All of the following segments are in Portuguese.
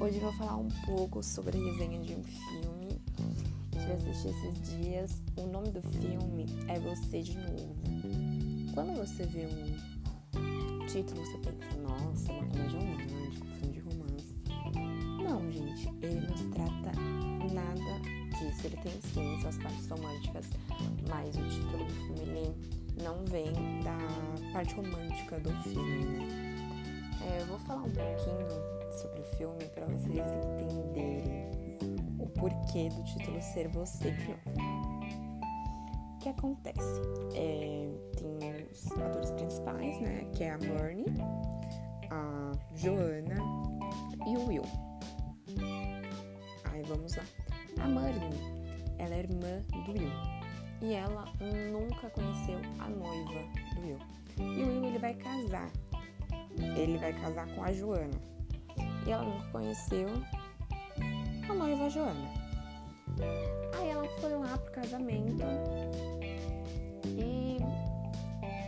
Hoje vou falar um pouco sobre a resenha de um filme que eu assisti esses dias. O nome do filme é Você de Novo. Quando você vê o título, você pensa, nossa, uma comédia romântica, um filme de romance. Não, gente, ele não se trata nada disso. Ele tem sim suas partes românticas, mas o título do filme não vem da parte romântica do filme, né? É, eu vou falar um pouquinho sobre o filme para vocês entenderem o porquê do título ser Você de Novo. O que acontece? É, tem os atores principais, né? Que é a Marnie, a Joana e o Will. Aí vamos lá. A Marnie, ela é irmã do Will. E ela nunca conheceu a noiva do Will. E o Will ele vai casar ele vai casar com a Joana. E ela nunca conheceu a noiva Joana. Aí ela foi lá pro casamento e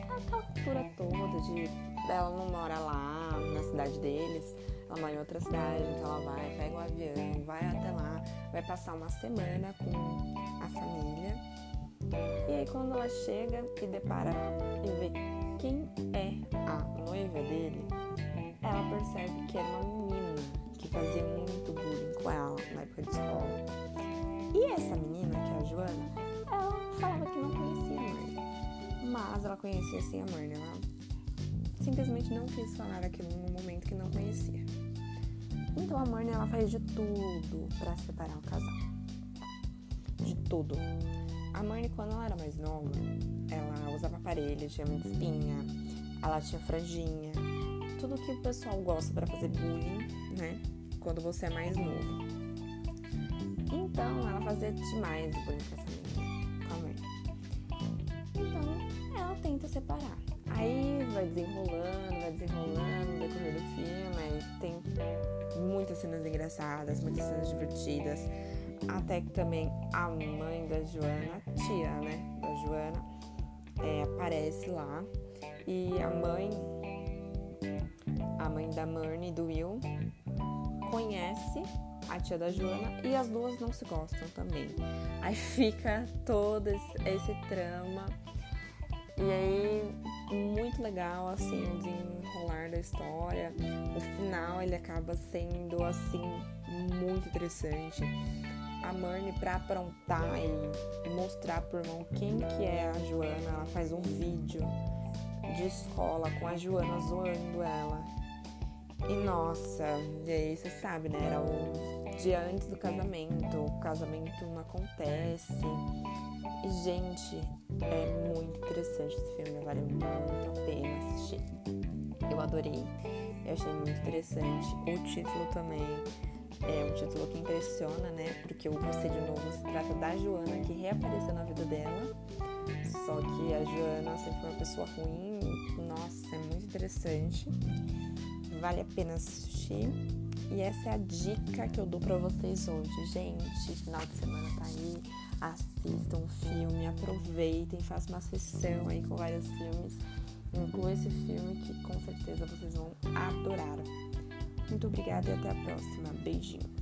aquela cultura toda de ela não mora lá na cidade deles, ela mora em outra cidade, então ela vai, pega o um avião, vai até lá, vai passar uma semana com a família. E aí quando ela chega e depara e vê quem é a noiva dele, ela percebe que era uma menina que fazia muito bullying com ela na época de escola. E essa menina, que é a Joana, ela falava que não conhecia a Marnie. Mas ela conhecia sim a Marnie. Ela simplesmente não quis falar aquilo no momento que não conhecia. Então a Marnie ela faz de tudo para separar o casal. De tudo. A Marnie, quando ela era mais nova, ela usava aparelho, tinha muita espinha, ela tinha franjinha, tudo que o pessoal gosta para fazer bullying, né? Quando você é mais novo. Então, ela fazia demais bullying com essa menina, com a Marnie. Então, ela tenta separar. Aí vai desenrolando, vai desenrolando no decorrer do filme, aí tem muitas cenas engraçadas, muitas cenas divertidas até que também a mãe da Joana, a tia, né, da Joana, é, aparece lá. E a mãe, a mãe da Marnie e do Will, conhece a tia da Joana e as duas não se gostam também. Aí fica todo esse trama. E aí, muito legal, assim, o desenrolar da história. O final, ele acaba sendo, assim, muito interessante a Marnie para aprontar e mostrar pro irmão quem que é a Joana. Ela faz um vídeo de escola com a Joana zoando ela. E nossa, e aí você sabe, né? Era o dia antes do casamento, o casamento não acontece. E, gente, é muito interessante esse filme, vale muito a pena assistir. Eu adorei, eu achei muito interessante. O título também é um título que impressiona, né? Porque o Você de Novo se trata da Joana que reapareceu na vida dela. Só que a Joana sempre foi uma pessoa ruim. Nossa, é muito interessante. Vale a pena assistir. E essa é a dica que eu dou para vocês hoje, gente. Final de semana tá aí. Assistam um filme, aproveitem, façam uma sessão aí com vários filmes. Inclua esse filme que com certeza vocês vão adorar. Muito obrigada e até a próxima. Beijinhos.